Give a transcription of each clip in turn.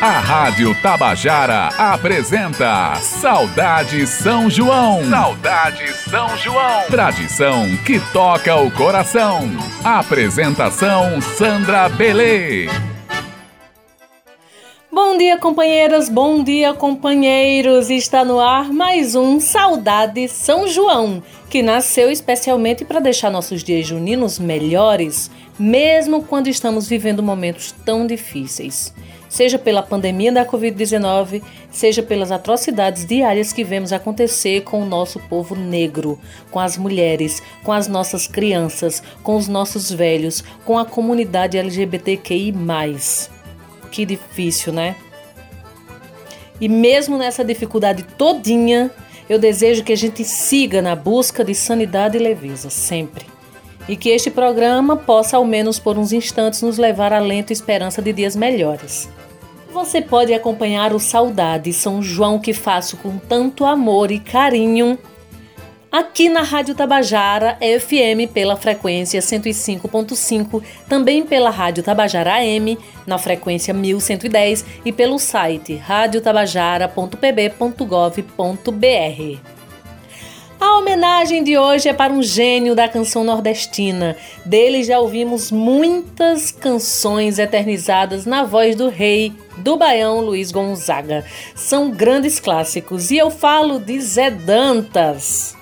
A Rádio Tabajara apresenta Saudade São João. Saudade São João. Tradição que toca o coração. Apresentação Sandra Belê. Bom dia, companheiras, bom dia, companheiros. Está no ar mais um Saudade São João, que nasceu especialmente para deixar nossos dias juninos melhores, mesmo quando estamos vivendo momentos tão difíceis seja pela pandemia da Covid-19, seja pelas atrocidades diárias que vemos acontecer com o nosso povo negro, com as mulheres, com as nossas crianças, com os nossos velhos, com a comunidade LGBTQI. Que difícil, né? E mesmo nessa dificuldade todinha, eu desejo que a gente siga na busca de sanidade e leveza, sempre e que este programa possa, ao menos por uns instantes, nos levar a lento esperança de dias melhores. Você pode acompanhar o Saudade São João que faço com tanto amor e carinho aqui na Rádio Tabajara FM pela frequência 105.5, também pela Rádio Tabajara AM na frequência 1110 e pelo site radiotabajara.pb.gov.br. A homenagem de hoje é para um gênio da canção nordestina. Dele já ouvimos muitas canções eternizadas na voz do rei do Baião Luiz Gonzaga. São grandes clássicos e eu falo de Zé Dantas.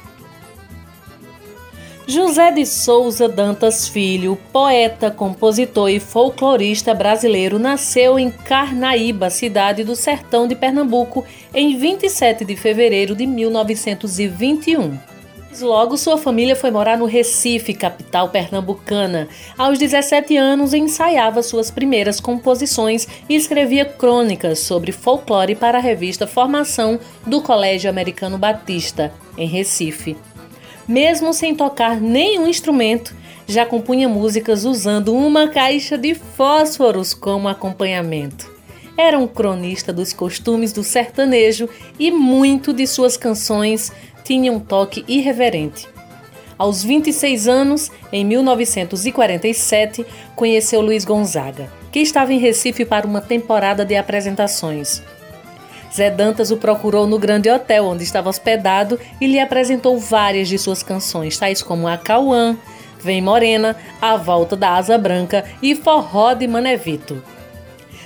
José de Souza Dantas Filho, poeta, compositor e folclorista brasileiro, nasceu em Carnaíba, cidade do sertão de Pernambuco, em 27 de fevereiro de 1921. Logo, sua família foi morar no Recife, capital pernambucana. Aos 17 anos, ensaiava suas primeiras composições e escrevia crônicas sobre folclore para a revista Formação do Colégio Americano Batista, em Recife. Mesmo sem tocar nenhum instrumento, já compunha músicas usando uma caixa de fósforos como acompanhamento. Era um cronista dos costumes do sertanejo e muito de suas canções tinha um toque irreverente. Aos 26 anos, em 1947, conheceu Luiz Gonzaga, que estava em Recife para uma temporada de apresentações. Zé Dantas o procurou no grande hotel onde estava hospedado e lhe apresentou várias de suas canções, tais como A Cauã, Vem Morena, A Volta da Asa Branca e Forró de Manevito.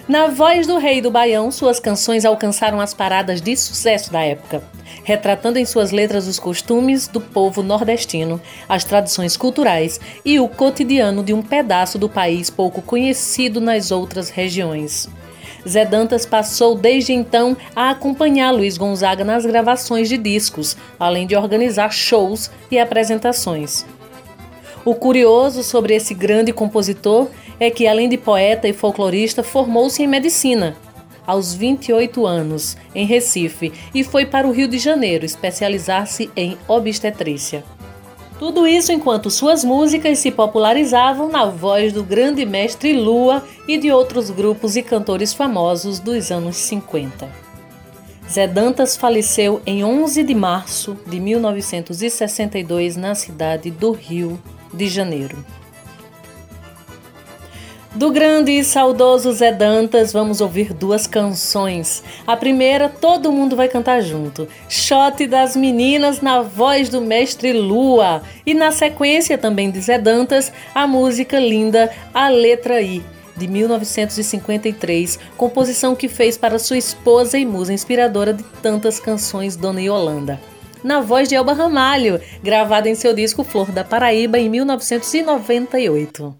Na voz do rei do Baião, suas canções alcançaram as paradas de sucesso da época, retratando em suas letras os costumes do povo nordestino, as tradições culturais e o cotidiano de um pedaço do país pouco conhecido nas outras regiões. Zé Dantas passou desde então a acompanhar Luiz Gonzaga nas gravações de discos, além de organizar shows e apresentações. O curioso sobre esse grande compositor é que, além de poeta e folclorista, formou-se em medicina aos 28 anos, em Recife, e foi para o Rio de Janeiro especializar-se em obstetrícia. Tudo isso enquanto suas músicas se popularizavam na voz do grande mestre Lua e de outros grupos e cantores famosos dos anos 50. Zé Dantas faleceu em 11 de março de 1962 na cidade do Rio de Janeiro. Do grande e saudoso Zé Dantas, vamos ouvir duas canções. A primeira, todo mundo vai cantar junto. Shot das Meninas na voz do mestre Lua. E na sequência também de Zé Dantas, a música linda A Letra I, de 1953, composição que fez para sua esposa e musa inspiradora de tantas canções, Dona Yolanda na voz de Elba Ramalho, gravada em seu disco Flor da Paraíba em 1998.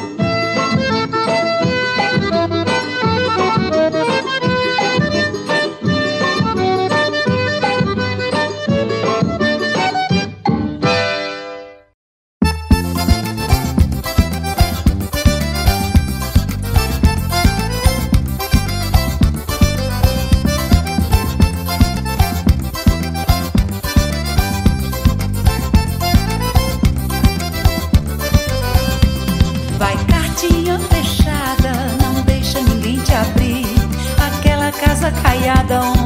vaiada, um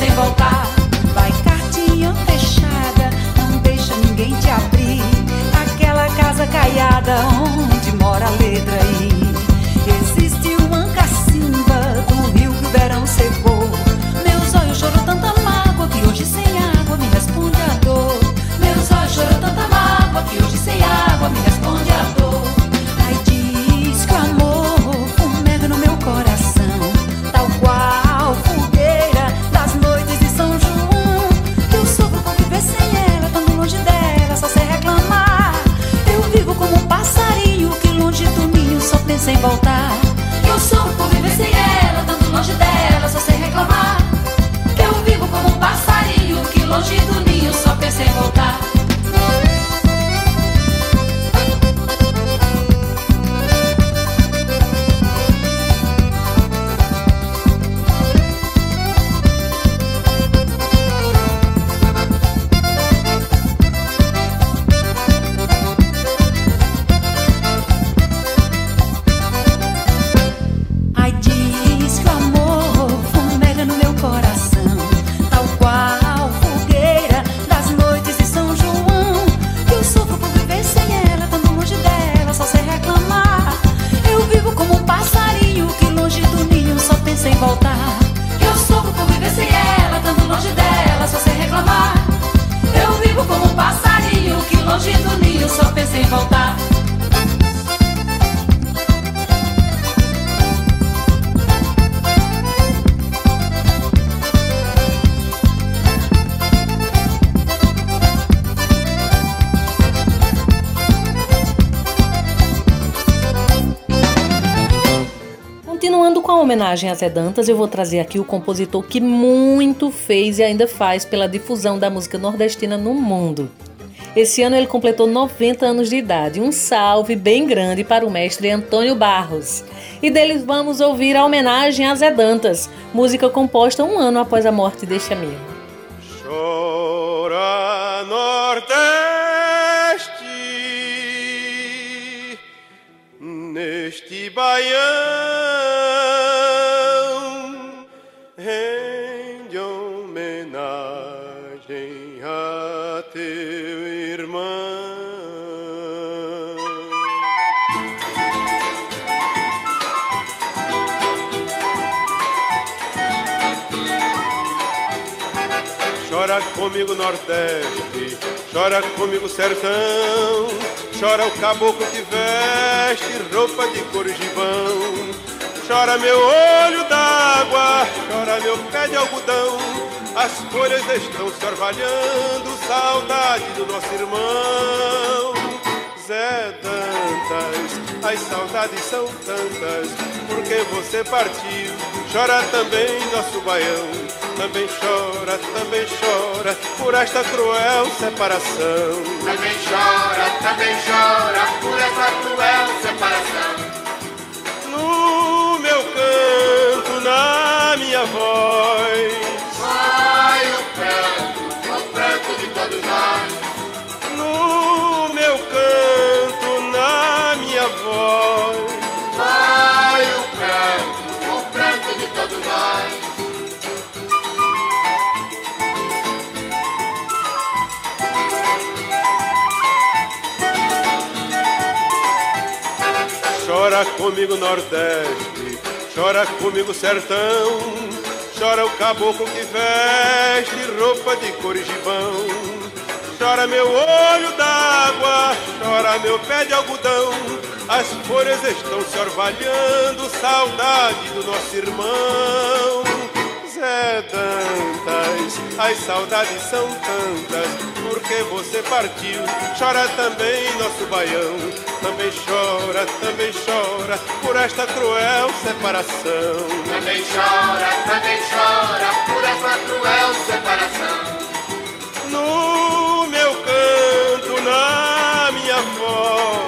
sem voltar. Vai cartinha fechada, não deixa ninguém te abrir. Aquela casa caiada onde mora a letra e homenagem a Zé Dantas, eu vou trazer aqui o compositor que muito fez e ainda faz pela difusão da música nordestina no mundo. Esse ano ele completou 90 anos de idade. Um salve bem grande para o mestre Antônio Barros. E deles vamos ouvir a homenagem a Zé Dantas, música composta um ano após a morte deste amigo. Chora Nordeste neste baião Chora comigo Nordeste, chora comigo Sertão, chora o caboclo que veste roupa de cor gibão. Chora meu olho d'água, chora meu pé de algodão, as folhas estão se orvalhando, saudade do nosso irmão. Zé Dantas, as saudades são tantas, porque você partiu, chora também nosso baião também chora, também chora por esta cruel separação. Também chora, também chora por esta cruel separação. No meu canto, na minha voz, Chora comigo Nordeste, chora comigo Sertão, chora o caboclo que veste roupa de cor e gibão. Chora meu olho d'água, chora meu pé de algodão, as folhas estão se orvalhando, saudade do nosso irmão. Zé Dantas, as saudades são tantas, porque você partiu. Chora também nosso baião, também chora, também chora por esta cruel separação. Também chora, também chora por esta cruel separação. No meu canto, na minha voz,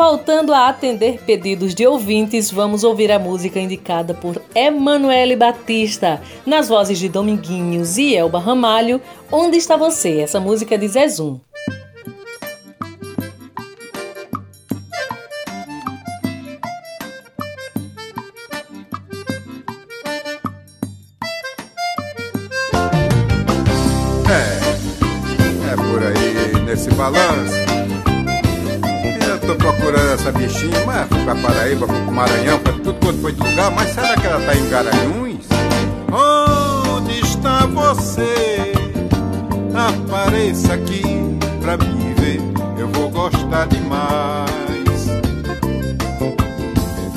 voltando a atender pedidos de ouvintes, vamos ouvir a música indicada por Emanuele Batista, nas vozes de Dominguinhos e Elba Ramalho, Onde Está Você? Essa música é de Zezum. Paraíba, fui pro Maranhão, pra tudo quanto foi de lugar, mas será que ela tá em Garanhuns? Onde está você? Apareça aqui pra me ver, eu vou gostar demais.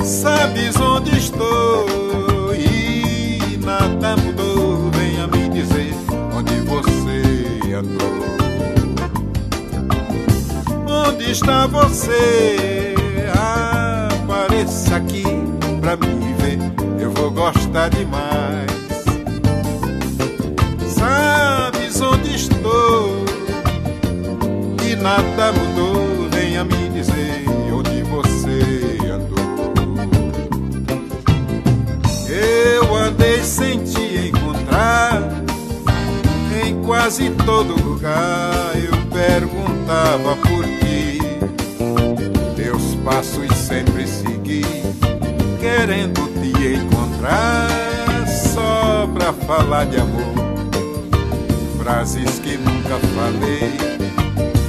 Sabes onde estou e nada mudou, venha me dizer onde você andou. Onde está você? Vou gostar demais. Sabes onde estou? E nada mudou, venha me dizer onde você andou. Eu andei sem te encontrar em quase todo lugar. Eu perguntava por passos sempre segui, querendo te encontrar só pra falar de amor. Frases que nunca falei,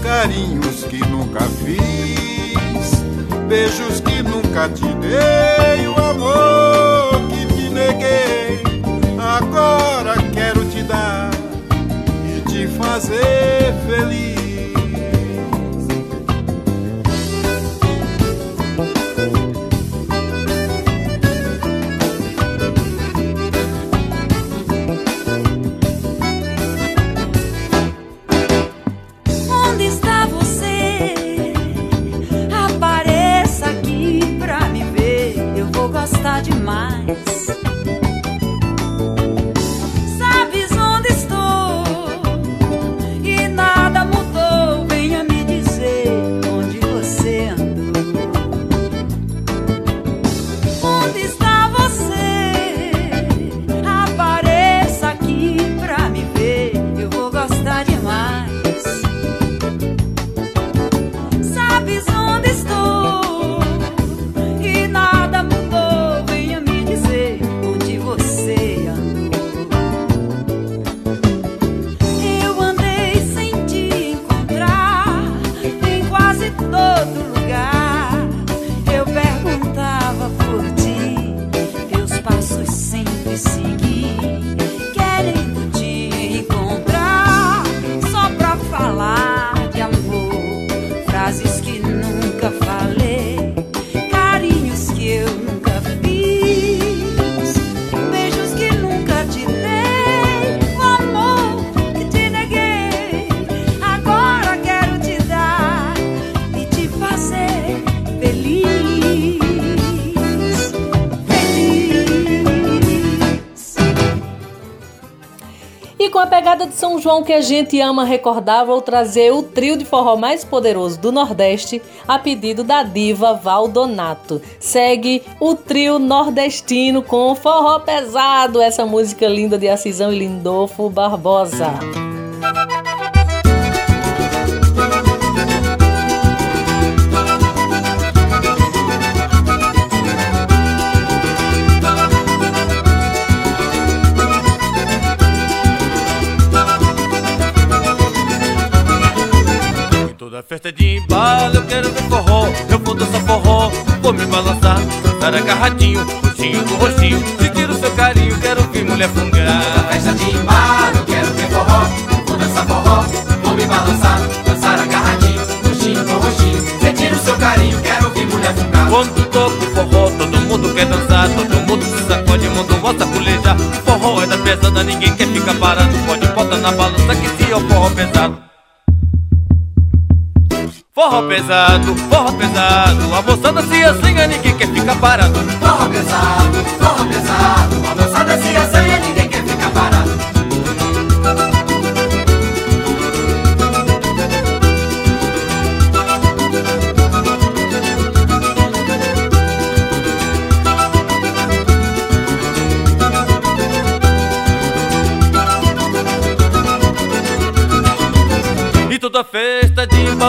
carinhos que nunca fiz, beijos que nunca te dei, o amor que te neguei. Agora quero te dar e te fazer feliz. Pegada de São João que a gente ama recordar, vou trazer o trio de forró mais poderoso do Nordeste a pedido da diva Valdonato. Segue o trio nordestino com forró pesado, essa música linda de Assisão e Lindolfo Barbosa. Vou me balançar. Dançar agarradinho, roxinho com roxinho Sentir o seu carinho, quero ver mulher fungar. Festa de embalo, eu quero ver forró. Eu vou dançar forró, vou me balançar. Dançar agarradinho, roxinho com roxinho Sentir o seu carinho, quero ver mulher fungar. Quando toco forró, todo mundo quer dançar. Todo mundo se sacode, mundo volta a pulejar Forró é da pesada, ninguém quer ficar parado. Pode botar na balança que se o forró pesado Forró pesado, forró pesado, a moçada se assanha, ninguém quer ficar parado. Forró pesado, forró pesado, a moçada se assanha, ninguém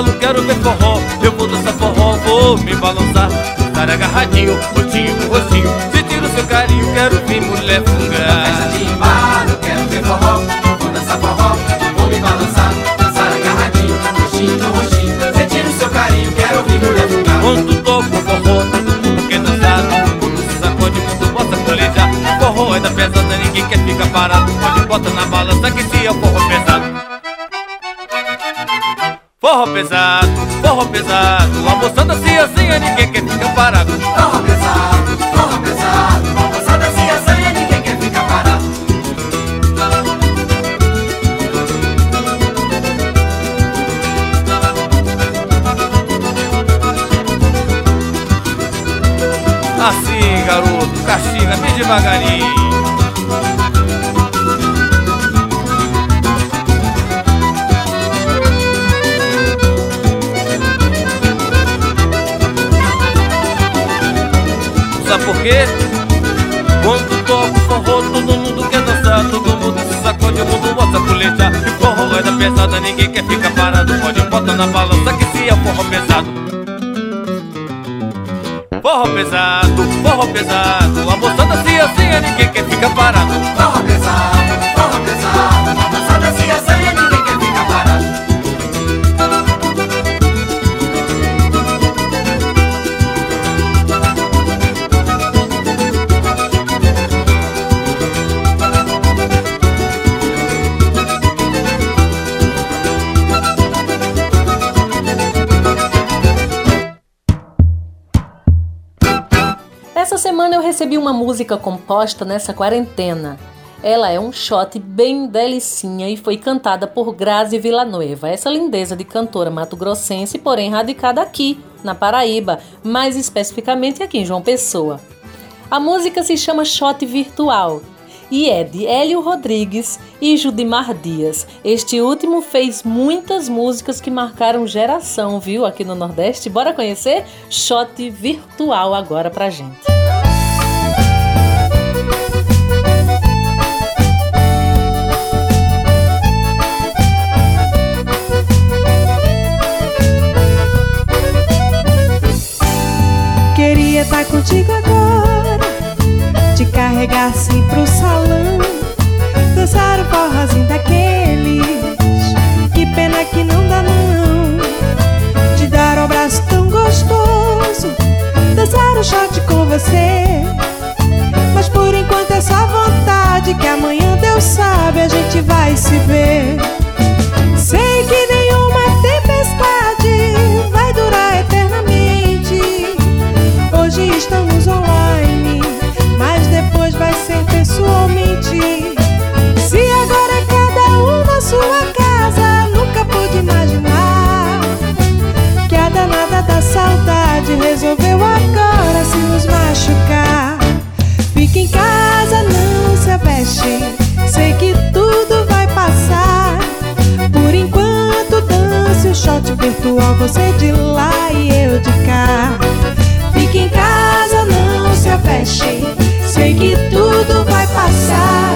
quero ver forró. Eu vou dançar forró, vou me balançar. Estar agarradinho, roxinho com Sentir o seu carinho, quero ver mulher fungar. Festa de embalo, quero ver forró. Vou dançar forró, vou me balançar. Dançar agarradinho, roxinho com Sentir o seu carinho, quero ver mulher fungar. Quando toco forró, todo mundo quer dançar? Todo mundo se sacode, mundo bota colejar. Forró é da pesada, ninguém quer ficar parado. Pode bota na balança que se é o forró pesado Forró pesado, forró pesado A moçada se assanha, ninguém quer ficar parado. Forró pesado, forró pesado A moçada se assanha, ninguém quer ficar parado. Assim, garoto, castiga bem devagarinho forró, todo mundo quer dançar Todo mundo se sacode, o mundo bota colejar E forró é da pesada, ninguém quer ficar parado. Pode botar na balança que se é forró pesado. Forró pesado, forró pesado. A moçada se assanha, ninguém quer ficar parado música composta nessa quarentena. Ela é um shot bem delicinha e foi cantada por Grazi Villanueva, essa lindeza de cantora mato-grossense, porém radicada aqui, na Paraíba, mais especificamente aqui em João Pessoa. A música se chama Shot Virtual e é de Hélio Rodrigues e Judimar Dias. Este último fez muitas músicas que marcaram geração, viu, aqui no Nordeste. Bora conhecer? Shot Virtual agora pra gente. Contigo agora te carregar assim pro salão, dançar o forrozinho daqueles. Que pena que não dá não, te dar um abraço tão gostoso, dançar o shot com você. Mas por enquanto é só vontade que amanhã Deus sabe a gente vai se ver. Sei que nenhuma saudade resolveu agora se nos machucar. Fica em casa, não se aveste, sei que tudo vai passar. Por enquanto, dance o shot virtual, você de lá e eu de cá. Fica em casa, não se aveste. Sei que tudo vai passar.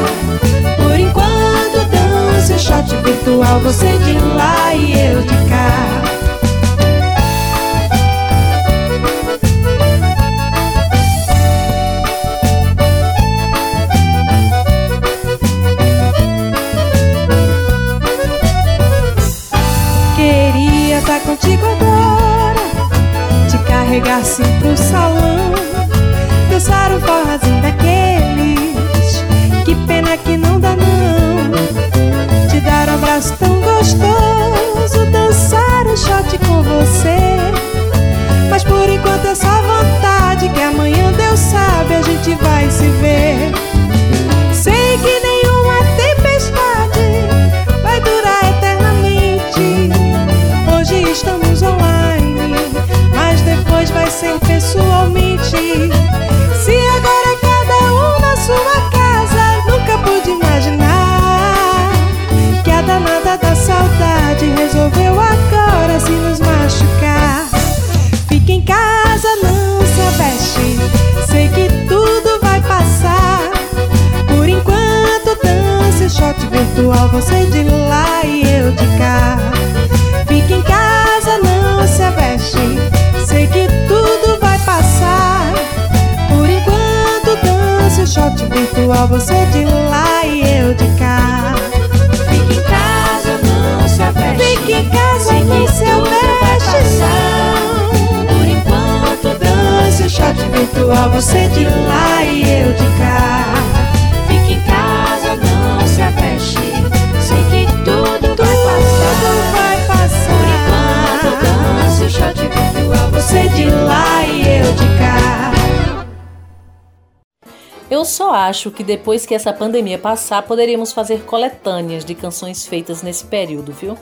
Por enquanto, dance o shot virtual. Você de lá e eu de cá. Assim pro salão. Dançar o forrozinho daqueles Que pena que não dá não. Te dar um abraço tão gostoso Dançar o shot com você. Mas por enquanto é só vontade Que amanhã Deus sabe a gente vai ser pessoalmente se agora cada um na sua casa, nunca pude imaginar que a danada da saudade resolveu agora se nos machucar. Fica em casa, não se aveste, sei que tudo vai passar. Por enquanto, dance shot virtual, você de lá e eu de cá. Você de lá e eu de cá. Fique em casa, não se aveste. Fique em casa, não se aveste. Por enquanto, dance o shot virtual, você de lá e eu de cá. Fique em casa, não se aveste. Sei que tudo, tudo vai passar. vai passar. Por enquanto, dance o shot virtual, você de lá e eu de cá. Eu só acho que depois que essa pandemia passar, poderíamos fazer coletâneas de canções feitas nesse período, viu?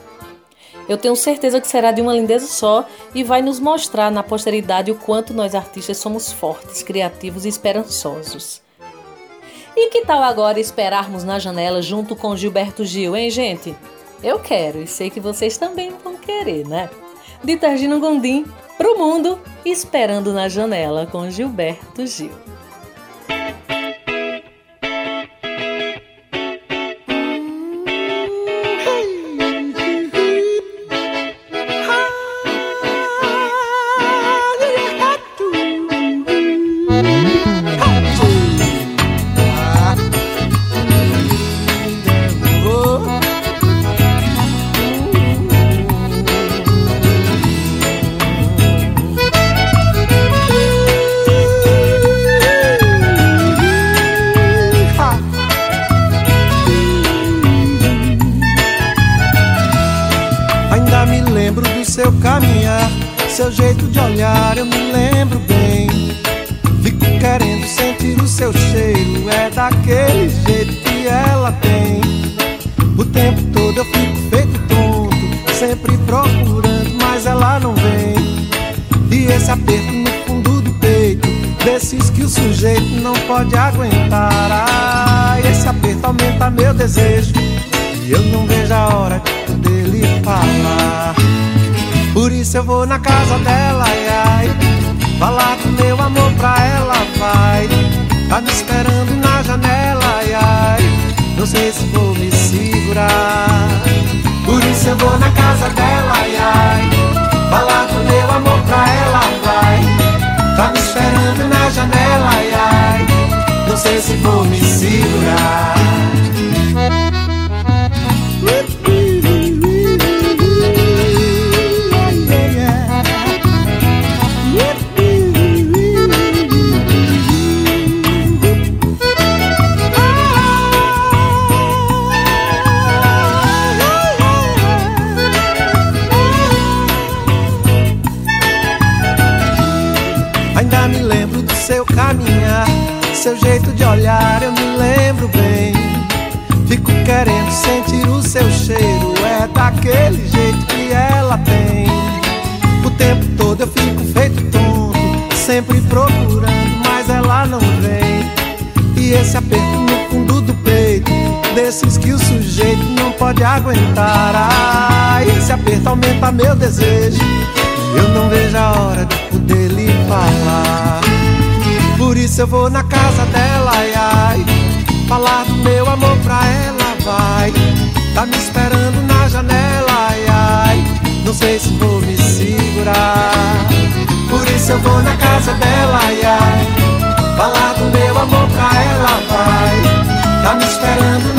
Eu tenho certeza que será de uma lindeza só e vai nos mostrar na posteridade o quanto nós artistas somos fortes, criativos e esperançosos. E que tal agora esperarmos na janela junto com Gilberto Gil, hein, gente? Eu quero e sei que vocês também vão querer, né? De Targino Gondim pro mundo, esperando na janela com Gilberto Gil. Casa dela, ai, ai. Falar pode aguentar. Ah, esse aperto aumenta meu desejo. Eu não vejo a hora de poder lhe falar. Por isso eu vou na casa dela, ai, ai. Falar do meu amor pra ela, vai. Tá me esperando na janela, ai, ai. Não sei se vou me segurar. Por isso eu vou na casa dela, ai, ai. Falar do meu amor pra ela, vai. Tá me esperando na.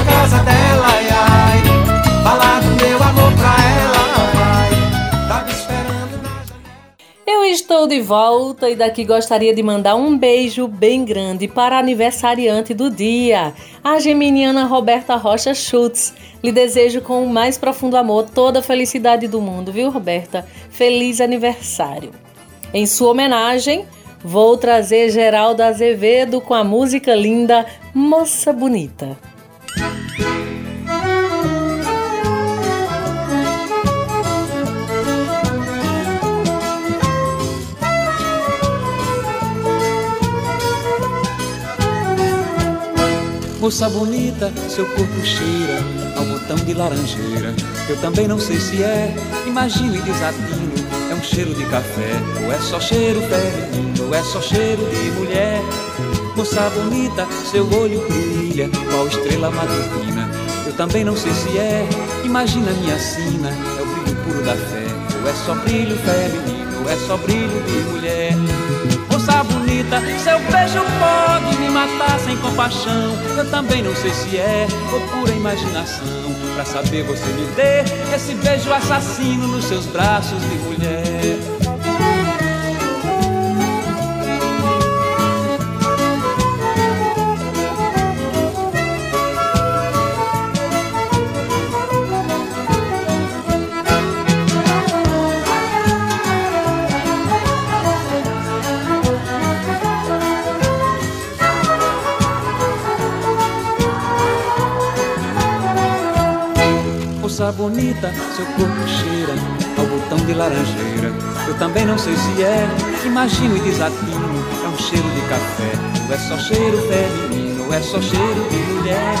estou de volta e daqui gostaria de mandar um beijo bem grande para a aniversariante do dia, a geminiana Roberta Rocha Schultz. Lhe desejo com o mais profundo amor toda a felicidade do mundo, viu, Roberta? Feliz aniversário. Em sua homenagem, vou trazer Geraldo Azevedo com a música linda Moça Bonita. Moça bonita, seu corpo cheira ao botão de laranjeira. Eu também não sei se é, imagino e desatino. É um cheiro de café, ou é só cheiro feminino, ou é só cheiro de mulher. Moça bonita, seu olho brilha, qual estrela matutina. Eu também não sei se é, imagina minha sina, é o brilho puro da fé, ou é só brilho feminino, ou é só brilho de mulher. Bonita, seu beijo pode me matar sem compaixão. Eu também não sei se é ou pura imaginação. Pra saber você me dê esse beijo assassino nos seus braços de mulher. Moça bonita, seu corpo cheira ao botão de laranjeira. Eu também não sei se é, imagino e desatino. É um cheiro de café, ou é só cheiro feminino, ou é só cheiro de mulher.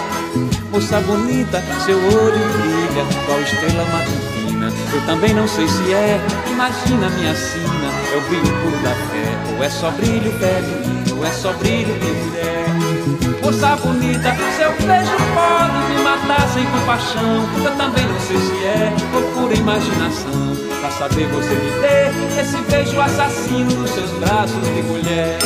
Moça bonita, seu olho brilha, qual estrela matutina. Eu também não sei se é, imagina minha sina. É o brilho puro da fé, ou é só brilho feminino, ou é só brilho de mulher. Moça bonita, seu beijo pode me matar sem compaixão. Eu também não sei se é ou pura imaginação. Pra saber você me dê esse beijo assassino nos seus braços de mulher.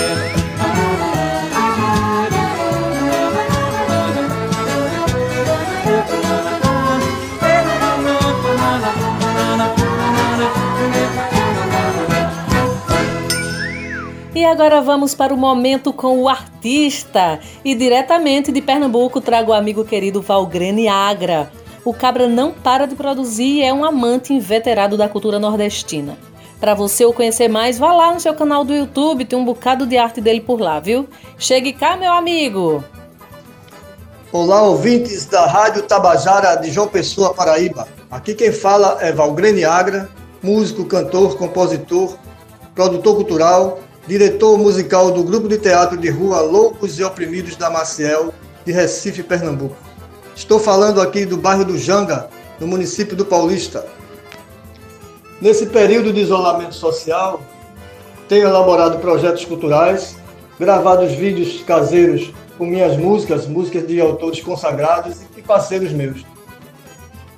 E agora vamos para o momento com o artista. E diretamente de Pernambuco trago o amigo querido Valgrene Agra. O Cabra não para de produzir e é um amante inveterado da cultura nordestina. Para você o conhecer mais, vá lá no seu canal do YouTube, tem um bocado de arte dele por lá, viu? Chegue cá, meu amigo! Olá, ouvintes da Rádio Tabajara de João Pessoa, Paraíba. Aqui quem fala é Valgrene Agra, músico, cantor, compositor, produtor cultural diretor musical do grupo de teatro de rua Loucos e Oprimidos da Maciel, de Recife, Pernambuco. Estou falando aqui do bairro do Janga, no município do Paulista. Nesse período de isolamento social, tenho elaborado projetos culturais, gravado vídeos caseiros com minhas músicas, músicas de autores consagrados e parceiros meus.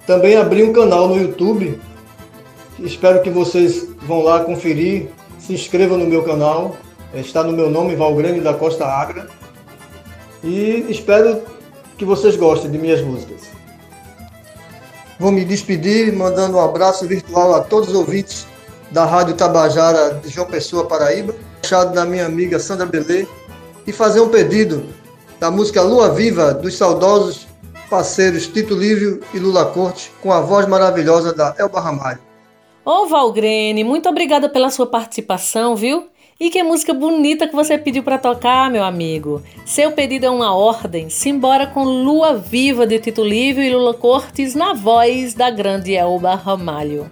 Também abri um canal no YouTube, espero que vocês vão lá conferir se inscreva no meu canal, está no meu nome, Valgrande da Costa Agra. E espero que vocês gostem de minhas músicas. Vou me despedir mandando um abraço virtual a todos os ouvintes da Rádio Tabajara de João Pessoa, Paraíba, achado da minha amiga Sandra Belê, e fazer um pedido da música Lua Viva dos saudosos parceiros Tito Lívio e Lula Corte, com a voz maravilhosa da Elba Ramalho. Ô Valgrene, muito obrigada pela sua participação, viu? E que música bonita que você pediu para tocar, meu amigo. Seu pedido é uma ordem. Simbora com Lua Viva de Tito Livio e Lula Cortes na voz da grande Elba Ramalho.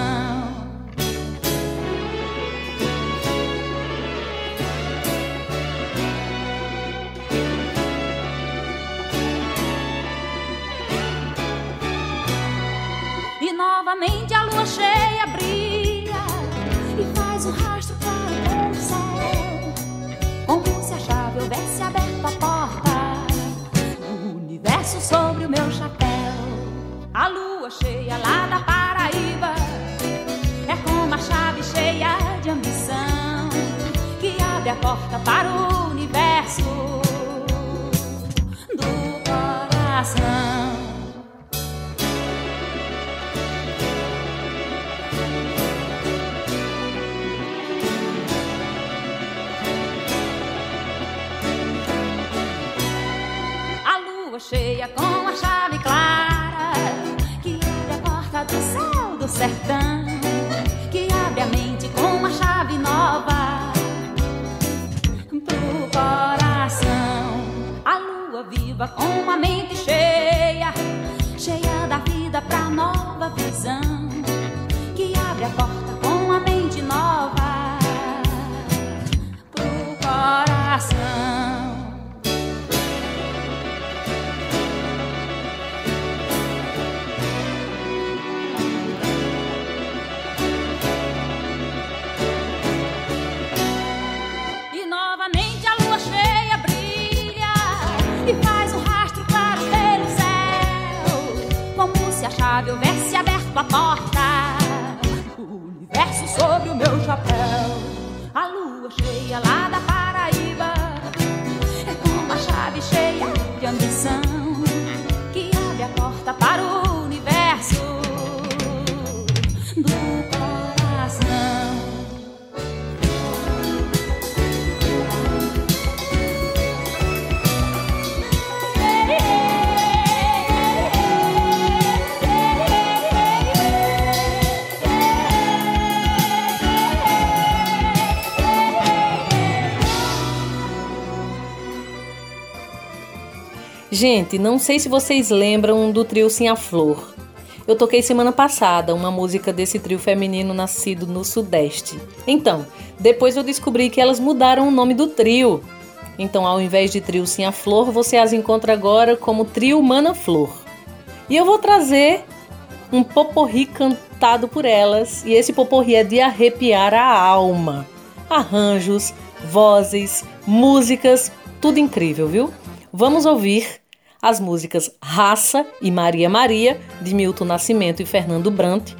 novamente a lua cheia brilha e faz um rastro para o céu houvesse aberto a porta o universo sobre o meu chapéu. A lua cheia lá sertão, que abre a mente com uma chave nova pro coração. A lua viva com uma mente cheia, cheia da vida pra nova visão, que abre a porta com uma mente nova pro coração. Chave houvesse aberto a porta, o universo sobre o meu chapéu, a lua cheia lá da Paraíba, é como a chave cheia de ambição Gente, não sei se vocês lembram do trio Sim a Flor. Eu toquei semana passada uma música desse trio feminino nascido no Sudeste. Então, depois eu descobri que elas mudaram o nome do trio. Então, ao invés de trio Sim a Flor, você as encontra agora como trio Mana Flor. E eu vou trazer um poporri cantado por elas, e esse poporri é de arrepiar a alma. Arranjos, vozes, músicas, tudo incrível, viu? Vamos ouvir as músicas Raça e Maria Maria, de Milton Nascimento e Fernando Brant,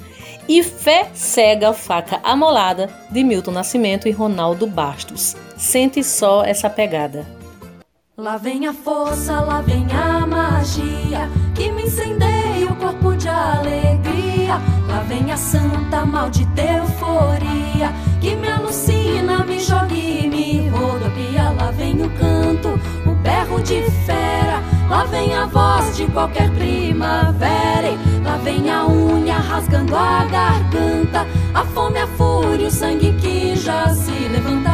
e Fé Cega Faca Amolada, de Milton Nascimento e Ronaldo Bastos. Sente só essa pegada. Lá vem a força, lá vem a magia que me incendeia o corpo de alegria. Lá vem a santa maldita euforia que me alucina, me joga e me rodopia. Lá vem o canto, o berro de fera. Lá vem a voz de qualquer primavera. Lá vem a unha rasgando a garganta. A fome, a fúria, o sangue que já se levanta.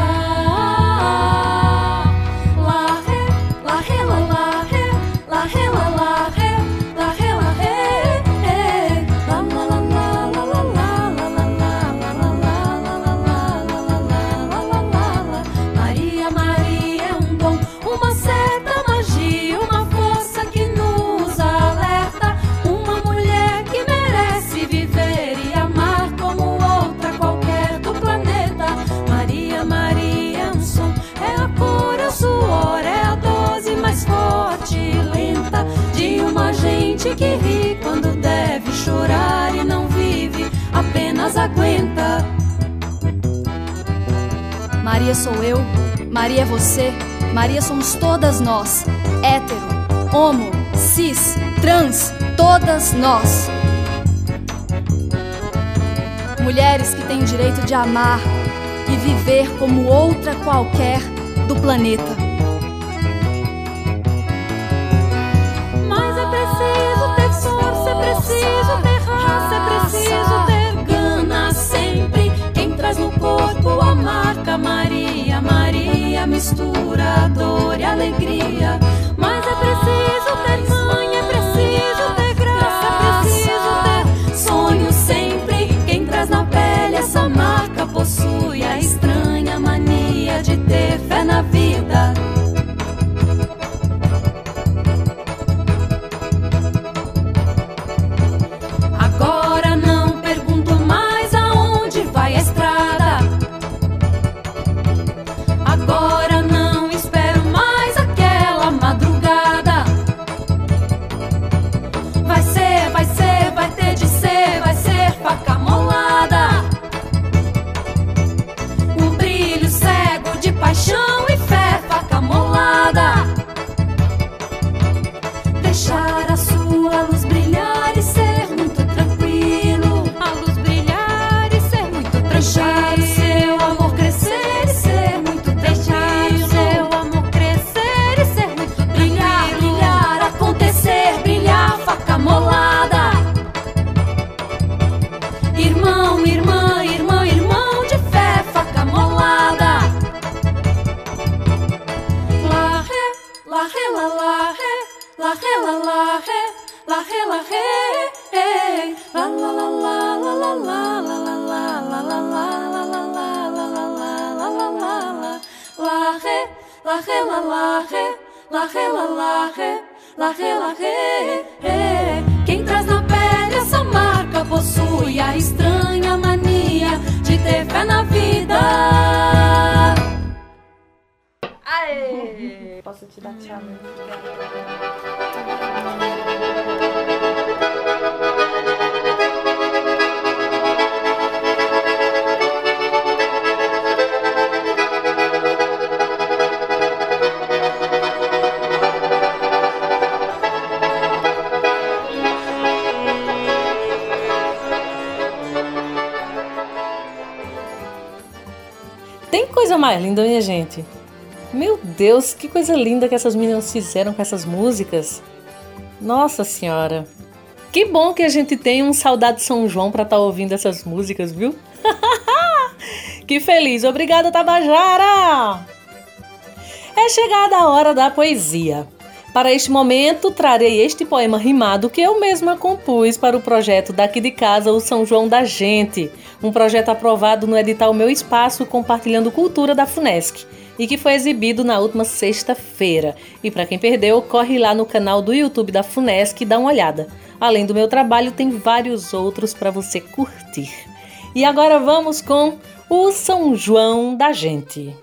Somos todas nós. Hétero, homo, cis, trans, todas nós. Mulheres que têm o direito de amar e viver como outra qualquer do planeta. Mistura dor e alegria. Mas é preciso ter mãe, é preciso ter graça, é preciso ter sonho sempre. Quem traz na pele essa marca possui a estranha mania de ter fé na vida. Mais linda, minha gente. Meu Deus, que coisa linda que essas meninas fizeram com essas músicas. Nossa Senhora. Que bom que a gente tem um saudade de São João para estar tá ouvindo essas músicas, viu? que feliz. Obrigada, Tabajara! É chegada a hora da poesia. Para este momento, trarei este poema rimado que eu mesma compus para o projeto daqui de casa, o São João da Gente, um projeto aprovado no edital Meu Espaço Compartilhando Cultura da FUNESC, e que foi exibido na última sexta-feira. E para quem perdeu, corre lá no canal do YouTube da Funesc e dá uma olhada. Além do meu trabalho, tem vários outros para você curtir. E agora vamos com o São João da gente.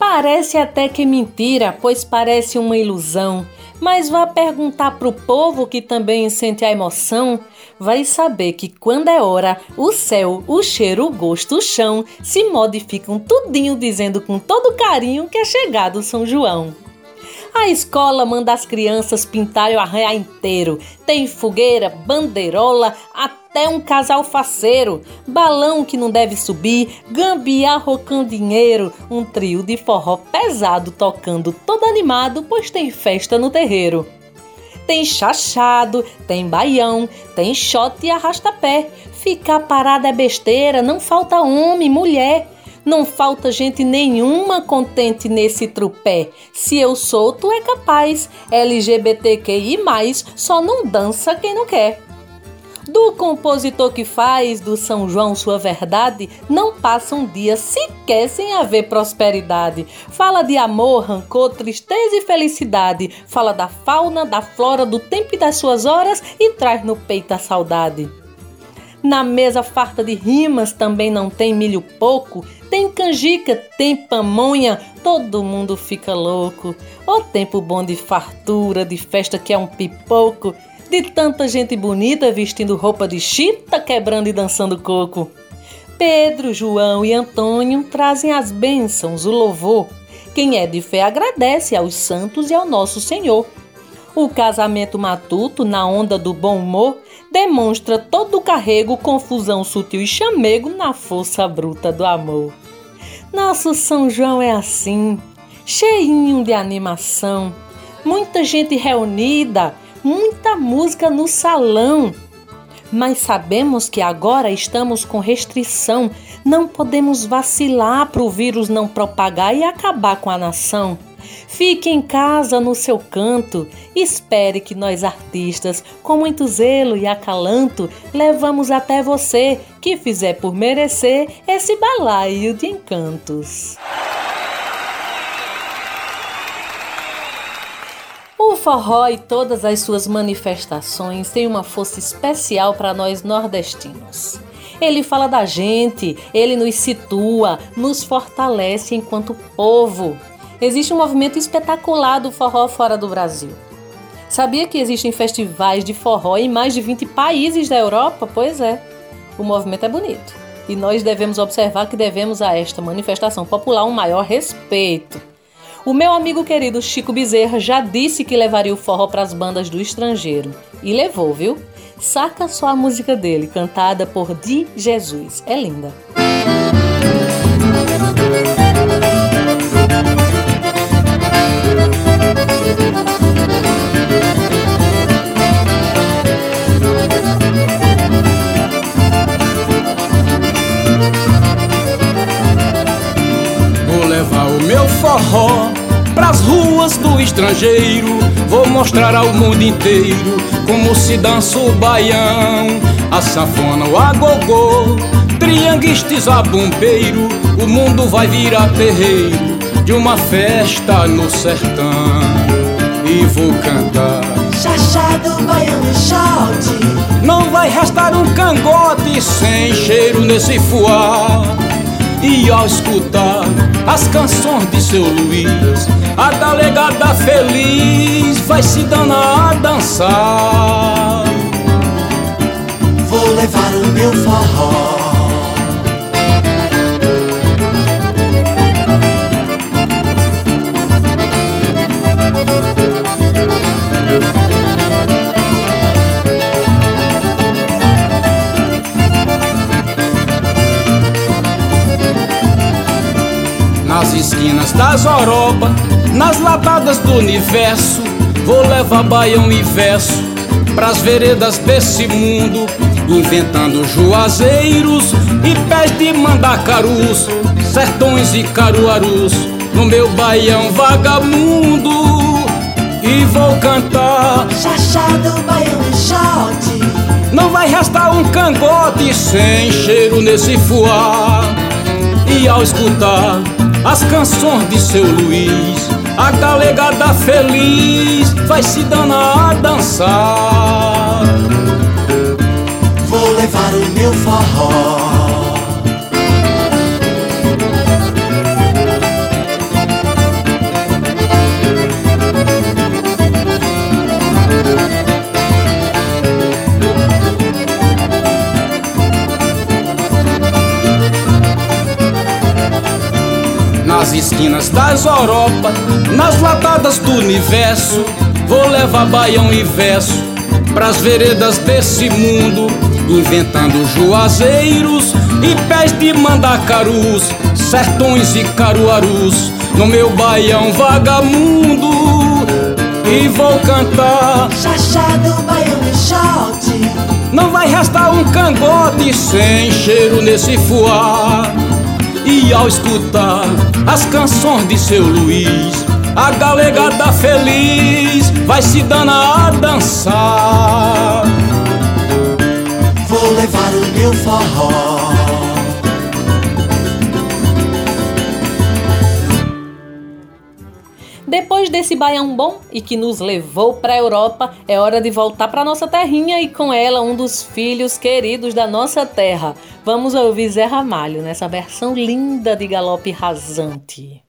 Parece até que mentira, pois parece uma ilusão. Mas vá perguntar pro povo que também sente a emoção, vai saber que quando é hora, o céu, o cheiro, o gosto, o chão se modificam tudinho dizendo com todo carinho que é chegado São João. A escola manda as crianças pintarem o arranhar inteiro. Tem fogueira, bandeirola, até um casal faceiro. Balão que não deve subir, gambiarra rocão dinheiro. Um trio de forró pesado tocando todo animado, pois tem festa no terreiro. Tem chachado, tem baião, tem shot e arrasta-pé. Ficar parada é besteira, não falta homem, mulher. Não falta gente nenhuma contente nesse trupé. Se eu sou, tu é capaz. LGBTQI, só não dança quem não quer. Do compositor que faz do São João sua verdade, não passa um dia sequer sem haver prosperidade. Fala de amor, rancor, tristeza e felicidade. Fala da fauna, da flora, do tempo e das suas horas e traz no peito a saudade. Na mesa farta de rimas também não tem milho pouco, tem canjica, tem pamonha, todo mundo fica louco. O tempo bom de fartura, de festa que é um pipoco, de tanta gente bonita vestindo roupa de chita, quebrando e dançando coco. Pedro, João e Antônio trazem as bênçãos, o louvor. Quem é de fé agradece aos santos e ao nosso Senhor. O casamento matuto, na onda do bom humor, demonstra todo o carrego, confusão sutil e chamego na força bruta do amor. Nosso São João é assim, cheinho de animação, muita gente reunida, muita música no salão. Mas sabemos que agora estamos com restrição, não podemos vacilar para o vírus não propagar e acabar com a nação. Fique em casa no seu canto. Espere que nós artistas, com muito zelo e acalanto, levamos até você que fizer por merecer esse balaio de encantos. O forró e todas as suas manifestações têm uma força especial para nós nordestinos. Ele fala da gente, ele nos situa, nos fortalece enquanto povo existe um movimento espetacular do forró fora do Brasil. Sabia que existem festivais de forró em mais de 20 países da Europa? Pois é, o movimento é bonito. E nós devemos observar que devemos a esta manifestação popular um maior respeito. O meu amigo querido Chico Bezerra já disse que levaria o forró para as bandas do estrangeiro. E levou, viu? Saca só a música dele, cantada por Di Jesus. É linda. Forró pras ruas do estrangeiro. Vou mostrar ao mundo inteiro como se dança o baião, a sanfona, o agogô, trianguistes a bombeiro. O mundo vai virar terreiro de uma festa no sertão. E vou cantar Chachado, baião e shot Não vai restar um cangote sem cheiro nesse fuar e ao escutar as canções de seu Luiz, a delegada feliz vai se danar a dançar. Vou levar o meu forró das Europa, nas latadas do universo. Vou levar baião e verso pras veredas desse mundo, inventando juazeiros e pés de mandacarus, sertões e caruarus, no meu baião vagabundo. E vou cantar Chachado, baião e shot Não vai restar um cangote sem cheiro nesse fuar E ao escutar as canções de seu Luiz. A galegada feliz vai se danar a dançar. Vou levar o meu forró. Nas esquinas das Europa, nas latadas do universo. Vou levar baião e verso pras veredas desse mundo, inventando juazeiros e pés de mandacarus, sertões e caruarus, no meu baião vagamundo. E vou cantar Chachá do baião e shot. Não vai restar um cangote sem cheiro nesse fuar. E ao escutar as canções de seu Luiz, a galegada feliz vai se danar a dançar. Vou levar o meu forró. Desse baião bom e que nos levou para a Europa, é hora de voltar para nossa terrinha e com ela um dos filhos queridos da nossa terra. Vamos ouvir Zé Ramalho nessa versão linda de galope rasante.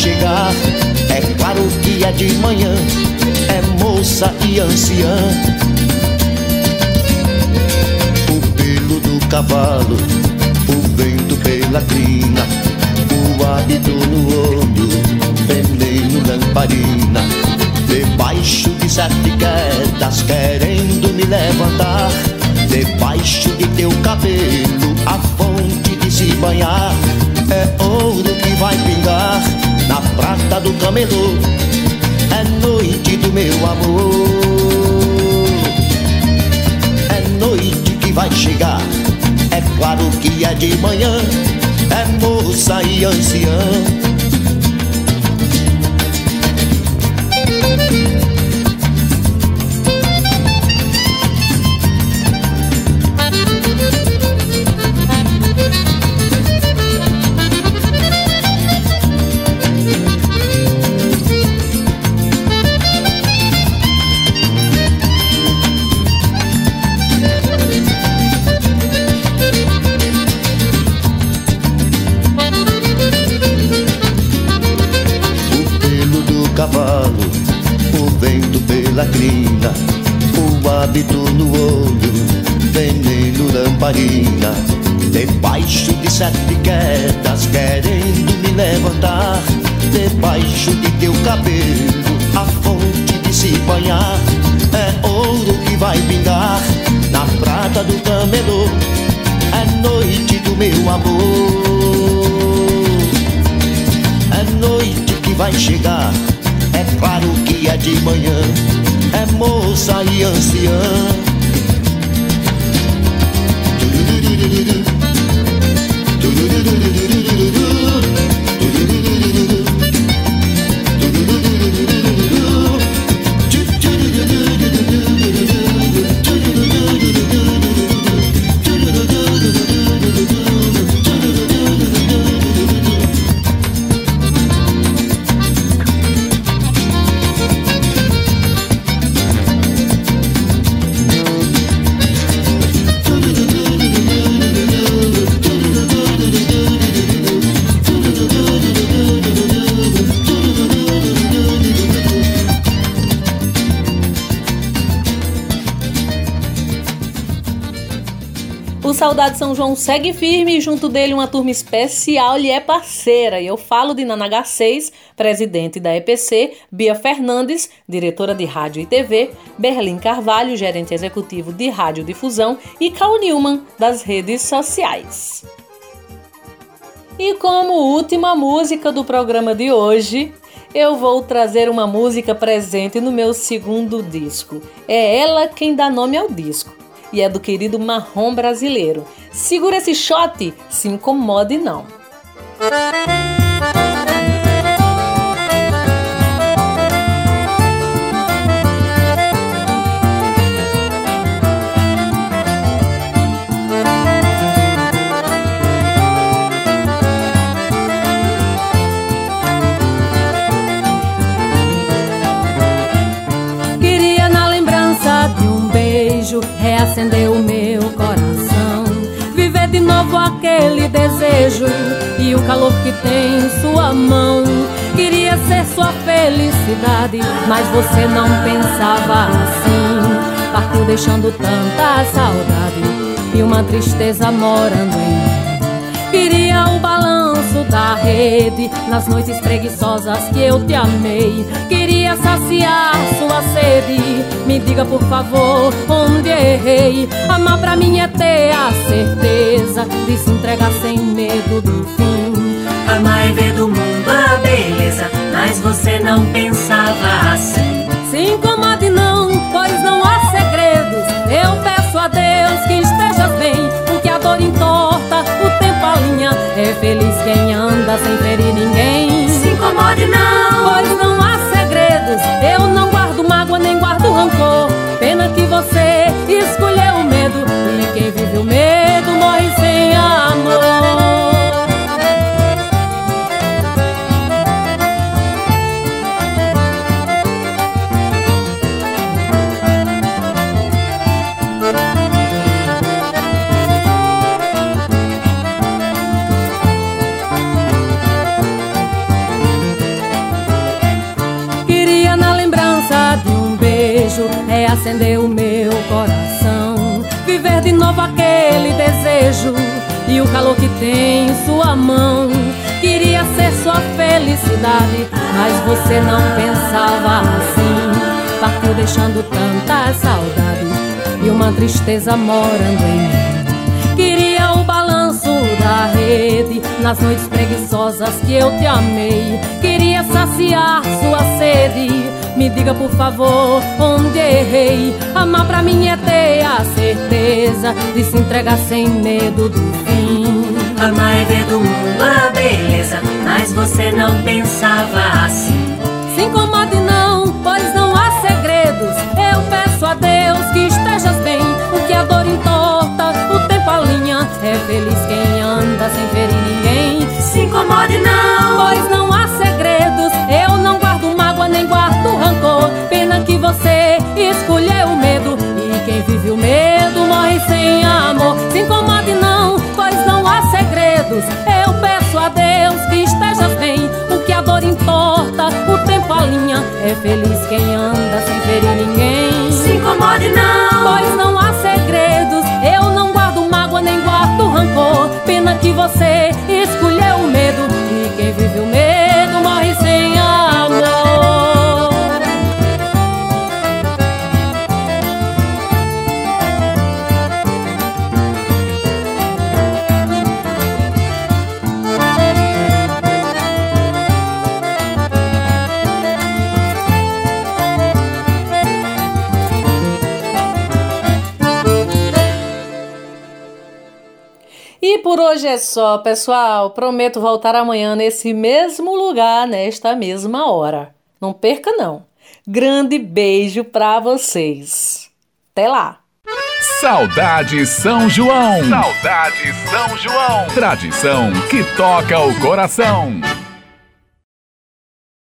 Chegar, é claro que é de manhã. É moça e anciã. pelo do cavalo, o vento pela crina, o hábito no olho, veneno lamparina. Debaixo de sete quedas, querendo me levantar, de manhã, é moça e anciã. Saudade São João segue firme e junto dele uma turma especial lhe é parceira. E eu falo de Nanaga 6, presidente da EPC, Bia Fernandes, diretora de rádio e TV, Berlim Carvalho, gerente executivo de radiodifusão e Cal Newman, das redes sociais. E como última música do programa de hoje, eu vou trazer uma música presente no meu segundo disco. É ela quem dá nome ao disco. E é do querido marrom brasileiro. Segura esse shot, se incomode não. Reacender o meu coração. Viver de novo aquele desejo e o calor que tem em sua mão. Queria ser sua felicidade, mas você não pensava assim. Partiu deixando tanta saudade e uma tristeza morando em mim. Queria o balanço da rede nas noites preguiçosas que eu te amei. Queria saciar sua sede. Me diga por favor onde errei. Amar pra mim é ter a certeza de se entregar sem medo do fim. Amar é ver do mundo a beleza, mas você não pensava assim. Se incomode não, pois não há segredos. Eu peço a Deus que estejas bem, porque a dor entorta o tempo alinha. É feliz quem anda sem ferir ninguém. Se incomode não, pois não Eu não guardo mágoa nem guardo rancor. Pena que você escolheu o medo e quem vive o medo morre sem amor. Reacender o meu coração, viver de novo aquele desejo e o calor que tem em sua mão. Queria ser sua felicidade, mas você não pensava assim. Partiu deixando tanta saudade e uma tristeza morando em mim. Queria o balanço da rede nas noites preguiçosas que eu te amei. Queria saciar sua sede. Me diga por favor onde errei. Amar pra mim é ter a certeza de se entregar sem medo do fim. Amar é ver do mundo a beleza, mas você não pensava assim. Se incomode não, pois não há segredos. Eu peço a Deus que estejas bem, porque a dor entorta, o tempo alinha. É feliz quem anda sem ferir ninguém. Se incomode não, pois não Se incomode não, pois não há segredos. Eu peço a Deus que estejas bem, porque a dor entorta, o tempo alinha. É feliz quem anda sem ferir ninguém. Se incomode não, pois não há segredos. Eu não guardo mágoa nem guardo rancor. Pena que você hoje é só, pessoal. Prometo voltar amanhã nesse mesmo lugar, nesta mesma hora. Não perca não. Grande beijo para vocês. Até lá. Saudade São João. Saudade São João. Tradição que toca o coração.